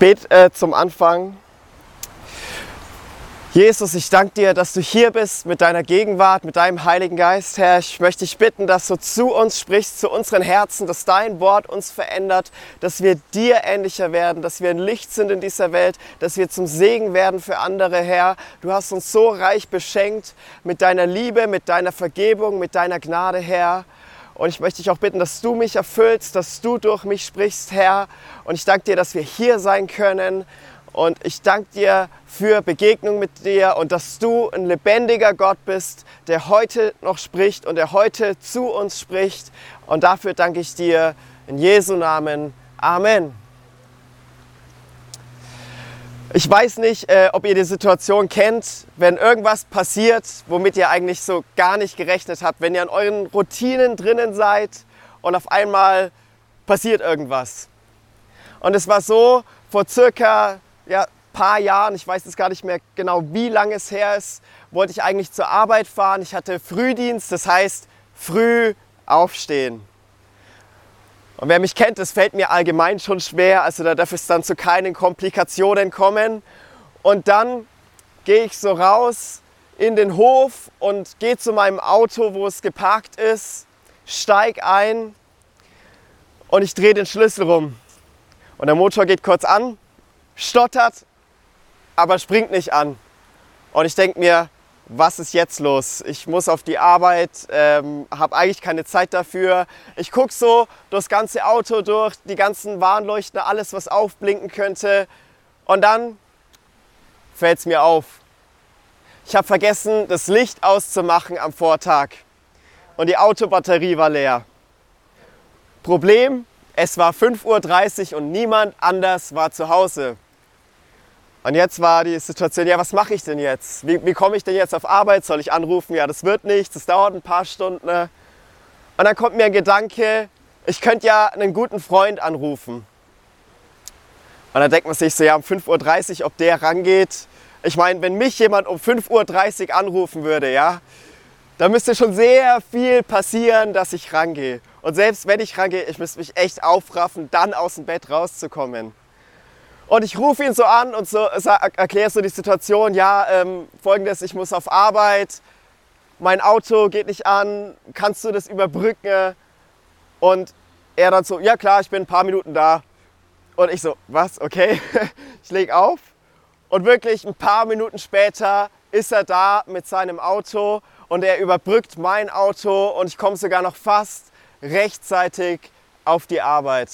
bete äh, zum Anfang. Jesus, ich danke dir, dass du hier bist mit deiner Gegenwart, mit deinem Heiligen Geist, Herr. Ich möchte dich bitten, dass du zu uns sprichst, zu unseren Herzen, dass dein Wort uns verändert, dass wir dir ähnlicher werden, dass wir ein Licht sind in dieser Welt, dass wir zum Segen werden für andere, Herr. Du hast uns so reich beschenkt mit deiner Liebe, mit deiner Vergebung, mit deiner Gnade, Herr. Und ich möchte dich auch bitten, dass du mich erfüllst, dass du durch mich sprichst, Herr. Und ich danke dir, dass wir hier sein können und ich danke dir für Begegnung mit dir und dass du ein lebendiger Gott bist, der heute noch spricht und der heute zu uns spricht. Und dafür danke ich dir in Jesu Namen. Amen. Ich weiß nicht, äh, ob ihr die Situation kennt, wenn irgendwas passiert, womit ihr eigentlich so gar nicht gerechnet habt, wenn ihr an euren Routinen drinnen seid und auf einmal passiert irgendwas. Und es war so, vor circa ja, paar Jahren, ich weiß jetzt gar nicht mehr genau, wie lange es her ist, wollte ich eigentlich zur Arbeit fahren. Ich hatte Frühdienst, das heißt früh aufstehen. Und wer mich kennt, das fällt mir allgemein schon schwer, also da darf es dann zu keinen Komplikationen kommen. Und dann gehe ich so raus in den Hof und gehe zu meinem Auto, wo es geparkt ist, steig ein und ich drehe den Schlüssel rum. Und der Motor geht kurz an stottert, aber springt nicht an. Und ich denke mir, was ist jetzt los? Ich muss auf die Arbeit, ähm, habe eigentlich keine Zeit dafür. Ich gucke so das ganze Auto durch, die ganzen Warnleuchten, alles, was aufblinken könnte. Und dann fällt es mir auf. Ich habe vergessen, das Licht auszumachen am Vortag. Und die Autobatterie war leer. Problem, es war 5.30 Uhr und niemand anders war zu Hause. Und jetzt war die Situation, ja, was mache ich denn jetzt? Wie, wie komme ich denn jetzt auf Arbeit? Soll ich anrufen? Ja, das wird nichts, das dauert ein paar Stunden. Und dann kommt mir ein Gedanke, ich könnte ja einen guten Freund anrufen. Und dann denkt man sich so, ja, um 5.30 Uhr, ob der rangeht. Ich meine, wenn mich jemand um 5.30 Uhr anrufen würde, ja, da müsste schon sehr viel passieren, dass ich rangehe. Und selbst wenn ich rangehe, ich müsste mich echt aufraffen, dann aus dem Bett rauszukommen. Und ich rufe ihn so an und so, erkläre so die Situation, ja, ähm, folgendes, ich muss auf Arbeit, mein Auto geht nicht an, kannst du das überbrücken? Und er dann so, ja klar, ich bin ein paar Minuten da. Und ich so, was, okay, ich lege auf. Und wirklich ein paar Minuten später ist er da mit seinem Auto und er überbrückt mein Auto und ich komme sogar noch fast rechtzeitig auf die Arbeit.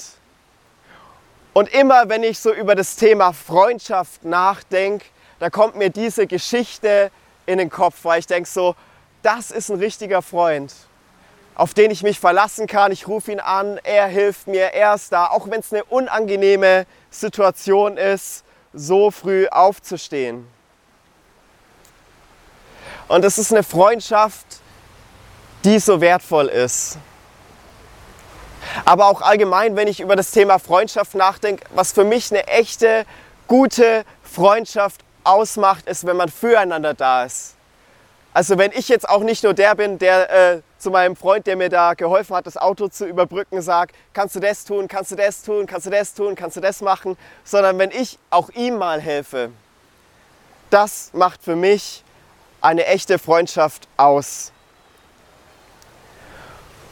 Und immer wenn ich so über das Thema Freundschaft nachdenke, da kommt mir diese Geschichte in den Kopf, weil ich denke so, das ist ein richtiger Freund, auf den ich mich verlassen kann. Ich rufe ihn an, er hilft mir, er ist da, auch wenn es eine unangenehme Situation ist, so früh aufzustehen. Und es ist eine Freundschaft, die so wertvoll ist. Aber auch allgemein, wenn ich über das Thema Freundschaft nachdenke, was für mich eine echte, gute Freundschaft ausmacht, ist, wenn man füreinander da ist. Also wenn ich jetzt auch nicht nur der bin, der äh, zu meinem Freund, der mir da geholfen hat, das Auto zu überbrücken, sagt, kannst du das tun, kannst du das tun, kannst du das tun, kannst du das machen, sondern wenn ich auch ihm mal helfe, das macht für mich eine echte Freundschaft aus.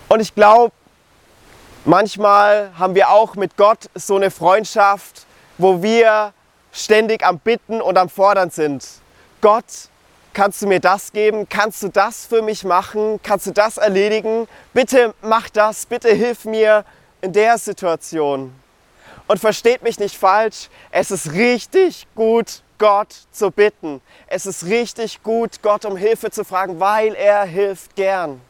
Und ich glaube, Manchmal haben wir auch mit Gott so eine Freundschaft, wo wir ständig am Bitten und am Fordern sind. Gott, kannst du mir das geben? Kannst du das für mich machen? Kannst du das erledigen? Bitte mach das, bitte hilf mir in der Situation. Und versteht mich nicht falsch, es ist richtig gut, Gott zu bitten. Es ist richtig gut, Gott um Hilfe zu fragen, weil er hilft gern.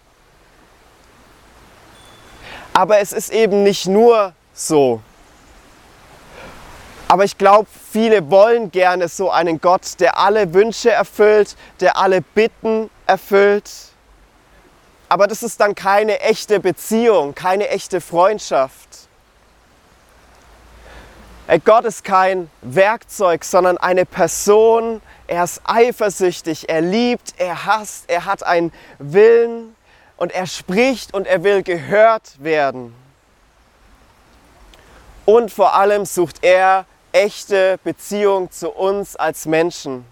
Aber es ist eben nicht nur so. Aber ich glaube, viele wollen gerne so einen Gott, der alle Wünsche erfüllt, der alle Bitten erfüllt. Aber das ist dann keine echte Beziehung, keine echte Freundschaft. Gott ist kein Werkzeug, sondern eine Person. Er ist eifersüchtig, er liebt, er hasst, er hat einen Willen und er spricht und er will gehört werden. Und vor allem sucht er echte Beziehung zu uns als Menschen.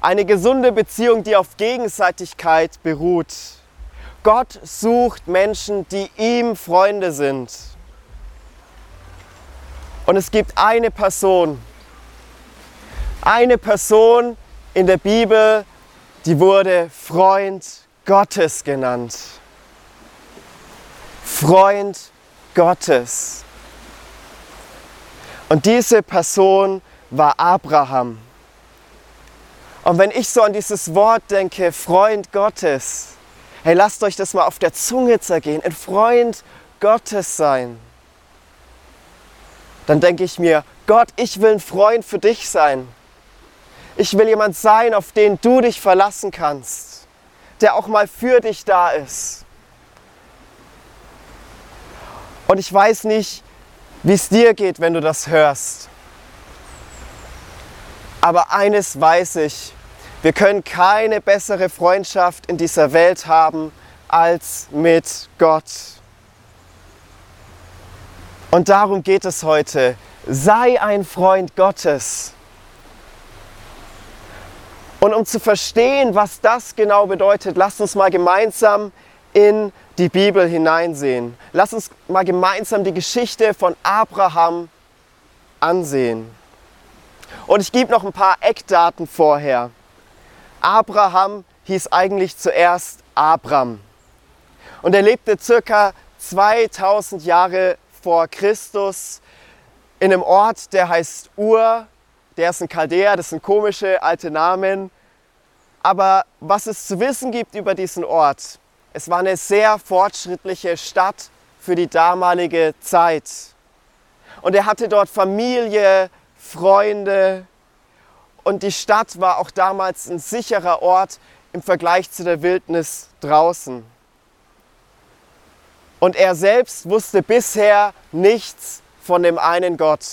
Eine gesunde Beziehung, die auf Gegenseitigkeit beruht. Gott sucht Menschen, die ihm Freunde sind. Und es gibt eine Person, eine Person in der Bibel, die wurde Freund Gottes genannt. Freund Gottes. Und diese Person war Abraham. Und wenn ich so an dieses Wort denke, Freund Gottes, hey, lasst euch das mal auf der Zunge zergehen, ein Freund Gottes sein, dann denke ich mir, Gott, ich will ein Freund für dich sein. Ich will jemand sein, auf den du dich verlassen kannst, der auch mal für dich da ist. Und ich weiß nicht, wie es dir geht, wenn du das hörst. Aber eines weiß ich, wir können keine bessere Freundschaft in dieser Welt haben als mit Gott. Und darum geht es heute. Sei ein Freund Gottes. Und um zu verstehen, was das genau bedeutet, lasst uns mal gemeinsam in die Bibel hineinsehen. Lass uns mal gemeinsam die Geschichte von Abraham ansehen. Und ich gebe noch ein paar Eckdaten vorher. Abraham hieß eigentlich zuerst Abram. Und er lebte circa 2000 Jahre vor Christus in einem Ort, der heißt Ur. Der ist ein Chaldäer, das sind komische alte Namen. Aber was es zu wissen gibt über diesen Ort, es war eine sehr fortschrittliche Stadt für die damalige Zeit. Und er hatte dort Familie, Freunde. Und die Stadt war auch damals ein sicherer Ort im Vergleich zu der Wildnis draußen. Und er selbst wusste bisher nichts von dem einen Gott,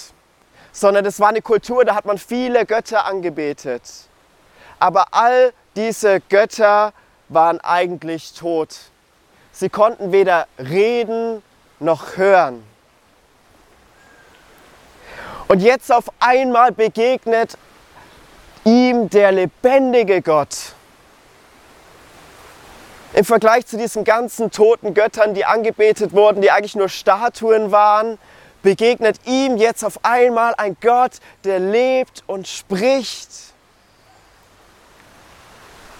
sondern es war eine Kultur, da hat man viele Götter angebetet. Aber all diese Götter waren eigentlich tot. Sie konnten weder reden noch hören. Und jetzt auf einmal begegnet ihm der lebendige Gott. Im Vergleich zu diesen ganzen toten Göttern, die angebetet wurden, die eigentlich nur Statuen waren, begegnet ihm jetzt auf einmal ein Gott, der lebt und spricht.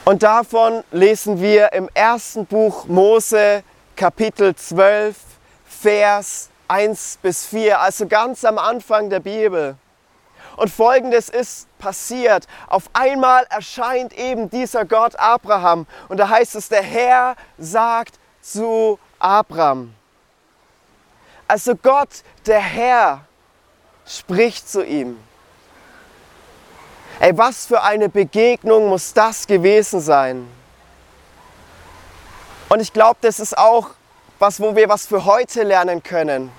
Und davon lesen wir im ersten Buch Mose Kapitel 12, Vers 1 bis 4, also ganz am Anfang der Bibel. Und folgendes ist passiert. Auf einmal erscheint eben dieser Gott Abraham. Und da heißt es, der Herr sagt zu Abraham. Also Gott, der Herr, spricht zu ihm. Ey, was für eine Begegnung muss das gewesen sein? Und ich glaube, das ist auch was, wo wir was für heute lernen können.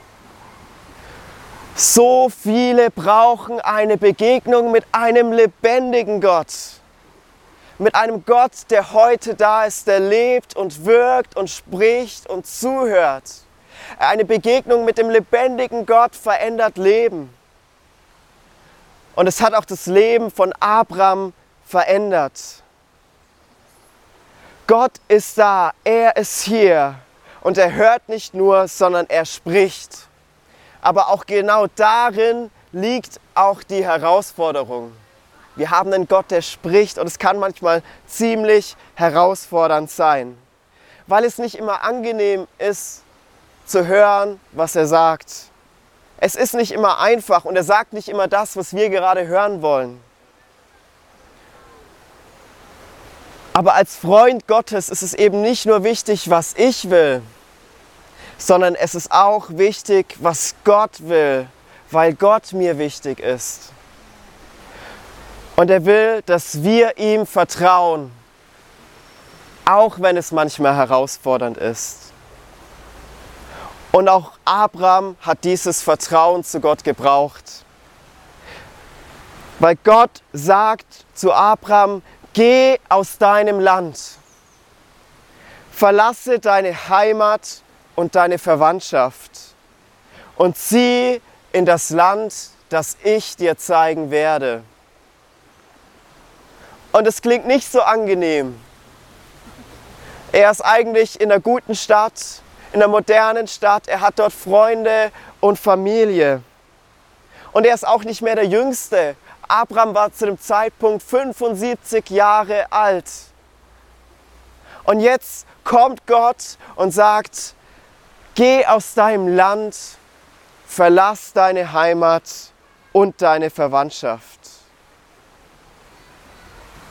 So viele brauchen eine Begegnung mit einem lebendigen Gott. Mit einem Gott, der heute da ist, der lebt und wirkt und spricht und zuhört. Eine Begegnung mit dem lebendigen Gott verändert Leben. Und es hat auch das Leben von Abraham verändert. Gott ist da, er ist hier und er hört nicht nur, sondern er spricht. Aber auch genau darin liegt auch die Herausforderung. Wir haben einen Gott, der spricht und es kann manchmal ziemlich herausfordernd sein, weil es nicht immer angenehm ist zu hören, was er sagt. Es ist nicht immer einfach und er sagt nicht immer das, was wir gerade hören wollen. Aber als Freund Gottes ist es eben nicht nur wichtig, was ich will, sondern es ist auch wichtig, was Gott will, weil Gott mir wichtig ist. Und er will, dass wir ihm vertrauen, auch wenn es manchmal herausfordernd ist. Und auch Abraham hat dieses Vertrauen zu Gott gebraucht. Weil Gott sagt zu Abraham, geh aus deinem Land, verlasse deine Heimat und deine Verwandtschaft und zieh in das Land, das ich dir zeigen werde. Und es klingt nicht so angenehm. Er ist eigentlich in einer guten Stadt, in einer modernen Stadt. Er hat dort Freunde und Familie. Und er ist auch nicht mehr der Jüngste. Abraham war zu dem Zeitpunkt 75 Jahre alt. Und jetzt kommt Gott und sagt, geh aus deinem Land, verlass deine Heimat und deine Verwandtschaft.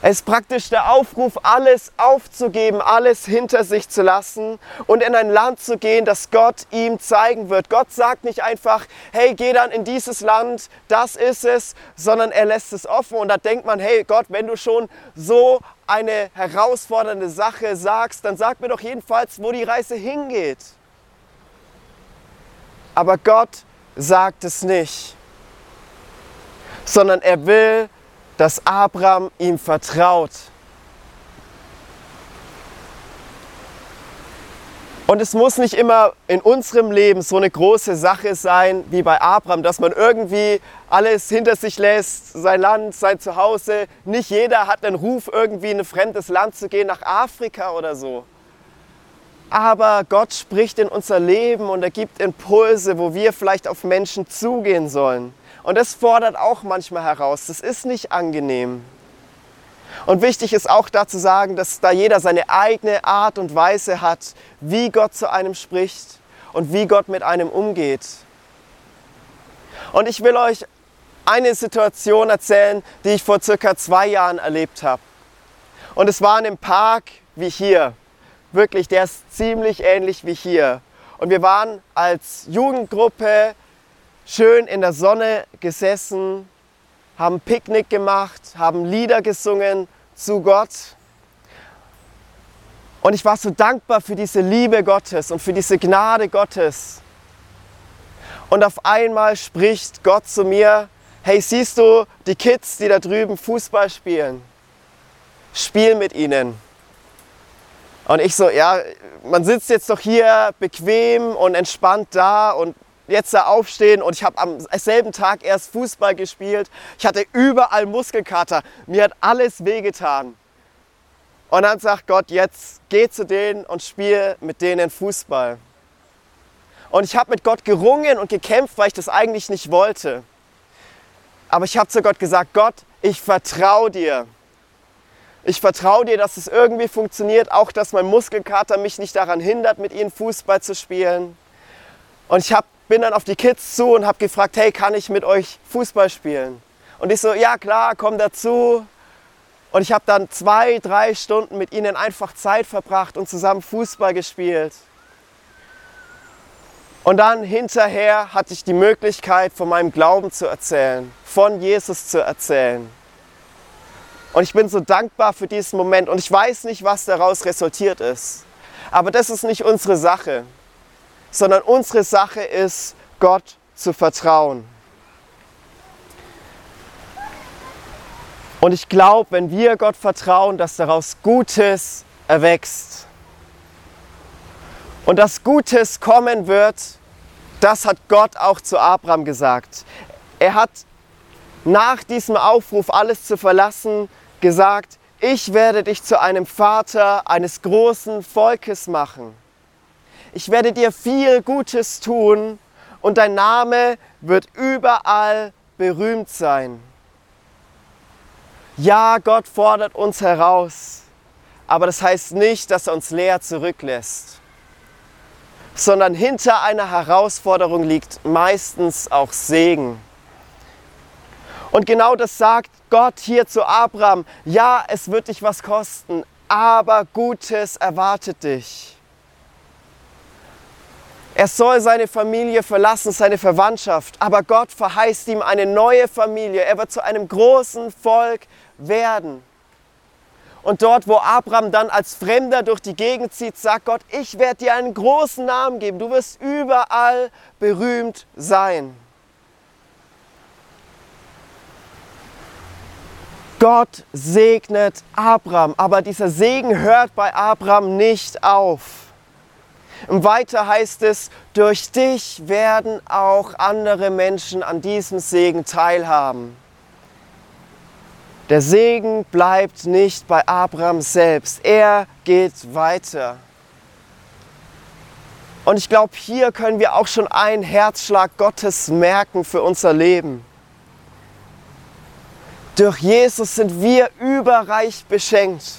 Es ist praktisch der Aufruf, alles aufzugeben, alles hinter sich zu lassen und in ein Land zu gehen, das Gott ihm zeigen wird. Gott sagt nicht einfach, hey, geh dann in dieses Land, das ist es, sondern er lässt es offen. Und da denkt man, hey Gott, wenn du schon so eine herausfordernde Sache sagst, dann sag mir doch jedenfalls, wo die Reise hingeht. Aber Gott sagt es nicht, sondern er will, dass Abraham ihm vertraut. Und es muss nicht immer in unserem Leben so eine große Sache sein wie bei Abraham, dass man irgendwie alles hinter sich lässt, sein Land, sein Zuhause. Nicht jeder hat den Ruf, irgendwie in ein fremdes Land zu gehen, nach Afrika oder so. Aber Gott spricht in unser Leben und er gibt Impulse, wo wir vielleicht auf Menschen zugehen sollen. Und das fordert auch manchmal heraus. Das ist nicht angenehm. Und wichtig ist auch dazu sagen, dass da jeder seine eigene Art und Weise hat, wie Gott zu einem spricht und wie Gott mit einem umgeht. Und ich will euch eine Situation erzählen, die ich vor circa zwei Jahren erlebt habe. Und es war in einem Park wie hier. Wirklich, der ist ziemlich ähnlich wie hier. Und wir waren als Jugendgruppe schön in der Sonne gesessen, haben Picknick gemacht, haben Lieder gesungen zu Gott. Und ich war so dankbar für diese Liebe Gottes und für diese Gnade Gottes. Und auf einmal spricht Gott zu mir, hey, siehst du die Kids, die da drüben Fußball spielen? Spiel mit ihnen. Und ich so, ja, man sitzt jetzt doch hier bequem und entspannt da und jetzt da aufstehen und ich habe am selben Tag erst Fußball gespielt. Ich hatte überall Muskelkater. Mir hat alles wehgetan. Und dann sagt Gott, jetzt geh zu denen und spiel mit denen Fußball. Und ich habe mit Gott gerungen und gekämpft, weil ich das eigentlich nicht wollte. Aber ich habe zu Gott gesagt, Gott, ich vertraue dir. Ich vertraue dir, dass es irgendwie funktioniert, auch dass mein Muskelkater mich nicht daran hindert, mit ihnen Fußball zu spielen. Und ich hab, bin dann auf die Kids zu und habe gefragt, hey, kann ich mit euch Fußball spielen? Und ich so, ja klar, komm dazu. Und ich habe dann zwei, drei Stunden mit ihnen einfach Zeit verbracht und zusammen Fußball gespielt. Und dann hinterher hatte ich die Möglichkeit, von meinem Glauben zu erzählen, von Jesus zu erzählen. Und ich bin so dankbar für diesen Moment und ich weiß nicht, was daraus resultiert ist. Aber das ist nicht unsere Sache sondern unsere Sache ist, Gott zu vertrauen. Und ich glaube, wenn wir Gott vertrauen, dass daraus Gutes erwächst. Und dass Gutes kommen wird, das hat Gott auch zu Abraham gesagt. Er hat nach diesem Aufruf, alles zu verlassen, gesagt, ich werde dich zu einem Vater eines großen Volkes machen ich werde dir viel Gutes tun und dein Name wird überall berühmt sein. Ja, Gott fordert uns heraus, aber das heißt nicht, dass er uns leer zurücklässt, sondern hinter einer Herausforderung liegt meistens auch Segen. Und genau das sagt Gott hier zu Abraham. Ja, es wird dich was kosten, aber Gutes erwartet dich. Er soll seine Familie verlassen, seine Verwandtschaft, aber Gott verheißt ihm eine neue Familie. Er wird zu einem großen Volk werden. Und dort, wo Abraham dann als Fremder durch die Gegend zieht, sagt Gott, ich werde dir einen großen Namen geben. Du wirst überall berühmt sein. Gott segnet Abraham, aber dieser Segen hört bei Abraham nicht auf. Weiter heißt es, durch dich werden auch andere Menschen an diesem Segen teilhaben. Der Segen bleibt nicht bei Abraham selbst, er geht weiter. Und ich glaube, hier können wir auch schon einen Herzschlag Gottes merken für unser Leben. Durch Jesus sind wir überreich beschenkt.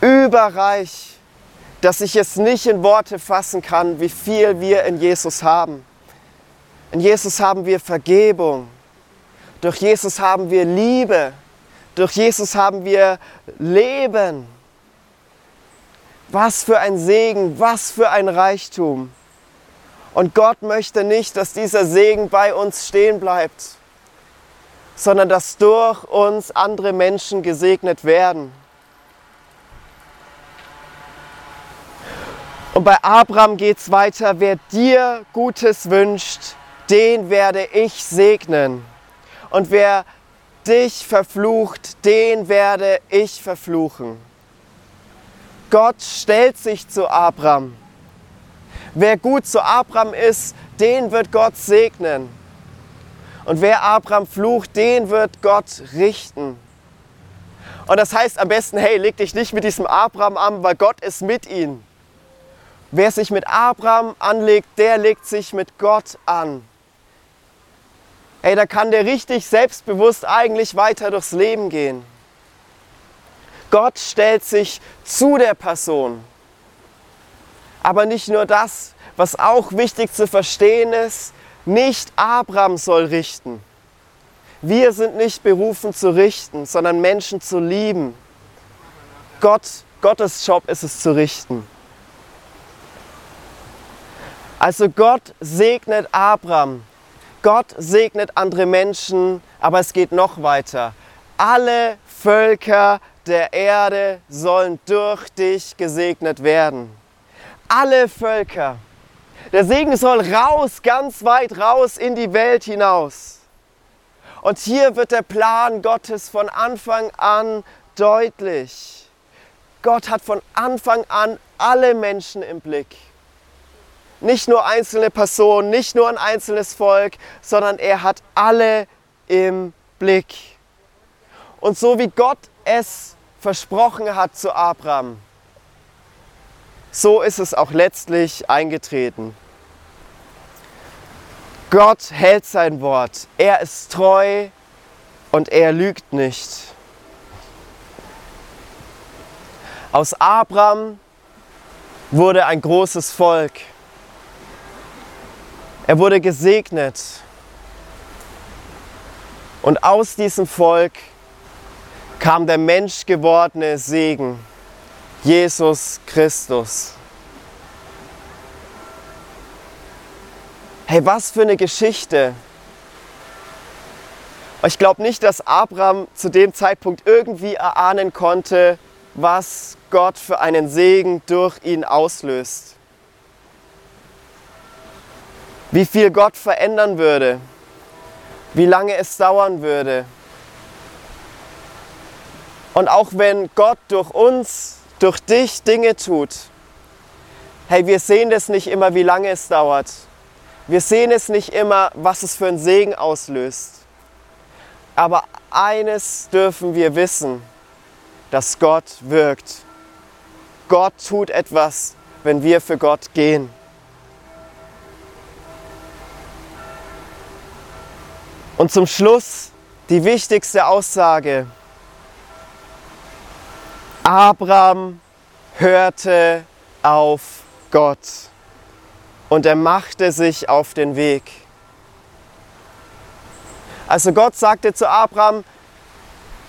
Überreich, dass ich es nicht in Worte fassen kann, wie viel wir in Jesus haben. In Jesus haben wir Vergebung. Durch Jesus haben wir Liebe. Durch Jesus haben wir Leben. Was für ein Segen, was für ein Reichtum. Und Gott möchte nicht, dass dieser Segen bei uns stehen bleibt, sondern dass durch uns andere Menschen gesegnet werden. Und bei Abraham geht es weiter, wer dir Gutes wünscht, den werde ich segnen. Und wer dich verflucht, den werde ich verfluchen. Gott stellt sich zu Abraham. Wer gut zu Abraham ist, den wird Gott segnen. Und wer Abraham flucht, den wird Gott richten. Und das heißt am besten, hey, leg dich nicht mit diesem Abraham an, weil Gott ist mit ihm. Wer sich mit Abraham anlegt, der legt sich mit Gott an. Hey, da kann der richtig selbstbewusst eigentlich weiter durchs Leben gehen. Gott stellt sich zu der Person. Aber nicht nur das, was auch wichtig zu verstehen ist, nicht Abraham soll richten. Wir sind nicht berufen zu richten, sondern Menschen zu lieben. Gott, Gottes Job ist es zu richten. Also Gott segnet Abraham, Gott segnet andere Menschen, aber es geht noch weiter. Alle Völker der Erde sollen durch dich gesegnet werden. Alle Völker. Der Segen soll raus, ganz weit raus in die Welt hinaus. Und hier wird der Plan Gottes von Anfang an deutlich. Gott hat von Anfang an alle Menschen im Blick. Nicht nur einzelne Personen, nicht nur ein einzelnes Volk, sondern er hat alle im Blick. Und so wie Gott es versprochen hat zu Abraham, so ist es auch letztlich eingetreten. Gott hält sein Wort. Er ist treu und er lügt nicht. Aus Abraham wurde ein großes Volk. Er wurde gesegnet. Und aus diesem Volk kam der menschgewordene Segen, Jesus Christus. Hey, was für eine Geschichte. Ich glaube nicht, dass Abraham zu dem Zeitpunkt irgendwie erahnen konnte, was Gott für einen Segen durch ihn auslöst. Wie viel Gott verändern würde, wie lange es dauern würde, und auch wenn Gott durch uns, durch dich Dinge tut, hey, wir sehen das nicht immer, wie lange es dauert. Wir sehen es nicht immer, was es für einen Segen auslöst. Aber eines dürfen wir wissen, dass Gott wirkt. Gott tut etwas, wenn wir für Gott gehen. Und zum Schluss die wichtigste Aussage, Abraham hörte auf Gott und er machte sich auf den Weg. Also Gott sagte zu Abraham,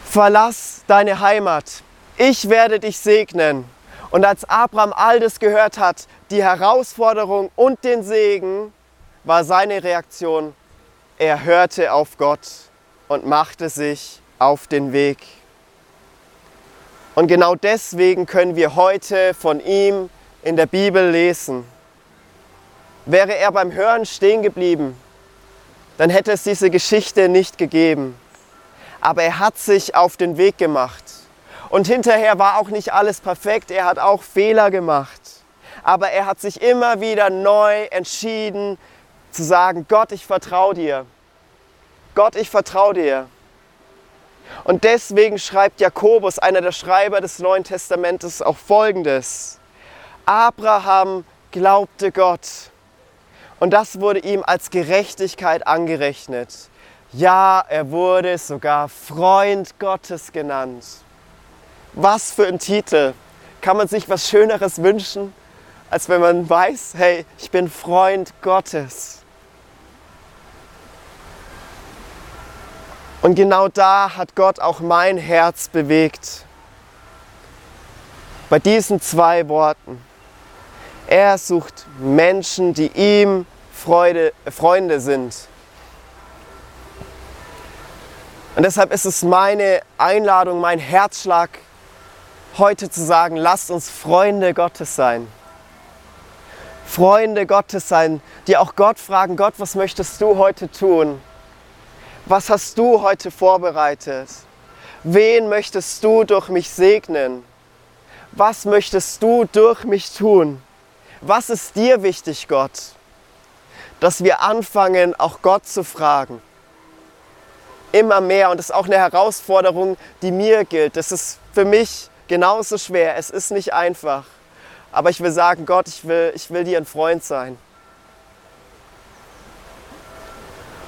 verlass deine Heimat, ich werde dich segnen. Und als Abraham all das gehört hat, die Herausforderung und den Segen, war seine Reaktion, er hörte auf Gott und machte sich auf den Weg. Und genau deswegen können wir heute von ihm in der Bibel lesen. Wäre er beim Hören stehen geblieben, dann hätte es diese Geschichte nicht gegeben. Aber er hat sich auf den Weg gemacht. Und hinterher war auch nicht alles perfekt, er hat auch Fehler gemacht. Aber er hat sich immer wieder neu entschieden zu sagen, Gott, ich vertraue dir. Gott, ich vertraue dir. Und deswegen schreibt Jakobus, einer der Schreiber des Neuen Testamentes, auch Folgendes. Abraham glaubte Gott und das wurde ihm als Gerechtigkeit angerechnet. Ja, er wurde sogar Freund Gottes genannt. Was für ein Titel. Kann man sich was Schöneres wünschen, als wenn man weiß, hey, ich bin Freund Gottes. Und genau da hat Gott auch mein Herz bewegt. Bei diesen zwei Worten. Er sucht Menschen, die ihm Freude, Freunde sind. Und deshalb ist es meine Einladung, mein Herzschlag, heute zu sagen, lasst uns Freunde Gottes sein. Freunde Gottes sein, die auch Gott fragen, Gott, was möchtest du heute tun? Was hast du heute vorbereitet? Wen möchtest du durch mich segnen? Was möchtest du durch mich tun? Was ist dir wichtig, Gott? Dass wir anfangen, auch Gott zu fragen. Immer mehr. Und das ist auch eine Herausforderung, die mir gilt. Das ist für mich genauso schwer. Es ist nicht einfach. Aber ich will sagen, Gott, ich will, ich will dir ein Freund sein.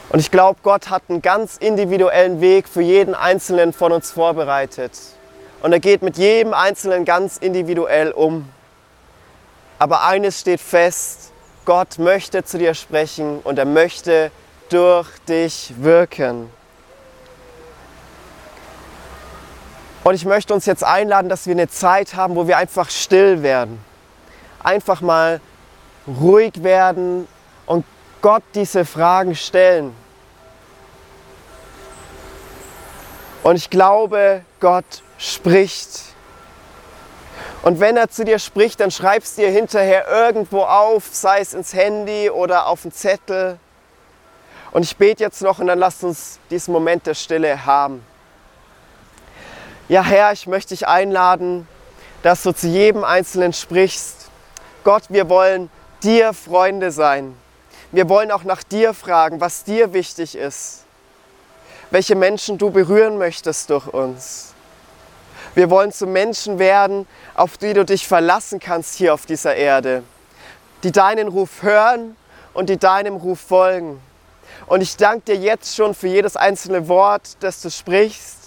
Und ich glaube, Gott hat einen ganz individuellen Weg für jeden Einzelnen von uns vorbereitet. Und er geht mit jedem Einzelnen ganz individuell um. Aber eines steht fest, Gott möchte zu dir sprechen und er möchte durch dich wirken. Und ich möchte uns jetzt einladen, dass wir eine Zeit haben, wo wir einfach still werden. Einfach mal ruhig werden und Gott diese Fragen stellen. Und ich glaube, Gott spricht. Und wenn er zu dir spricht, dann schreibst dir hinterher irgendwo auf, sei es ins Handy oder auf einen Zettel. Und ich bete jetzt noch und dann lasst uns diesen Moment der Stille haben. Ja, Herr, ich möchte dich einladen, dass du zu jedem Einzelnen sprichst. Gott, wir wollen dir Freunde sein. Wir wollen auch nach dir fragen, was dir wichtig ist welche Menschen du berühren möchtest durch uns. Wir wollen zu Menschen werden, auf die du dich verlassen kannst hier auf dieser Erde, die deinen Ruf hören und die deinem Ruf folgen. Und ich danke dir jetzt schon für jedes einzelne Wort, das du sprichst.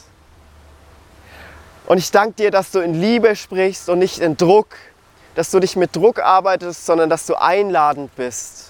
Und ich danke dir, dass du in Liebe sprichst und nicht in Druck, dass du nicht mit Druck arbeitest, sondern dass du einladend bist.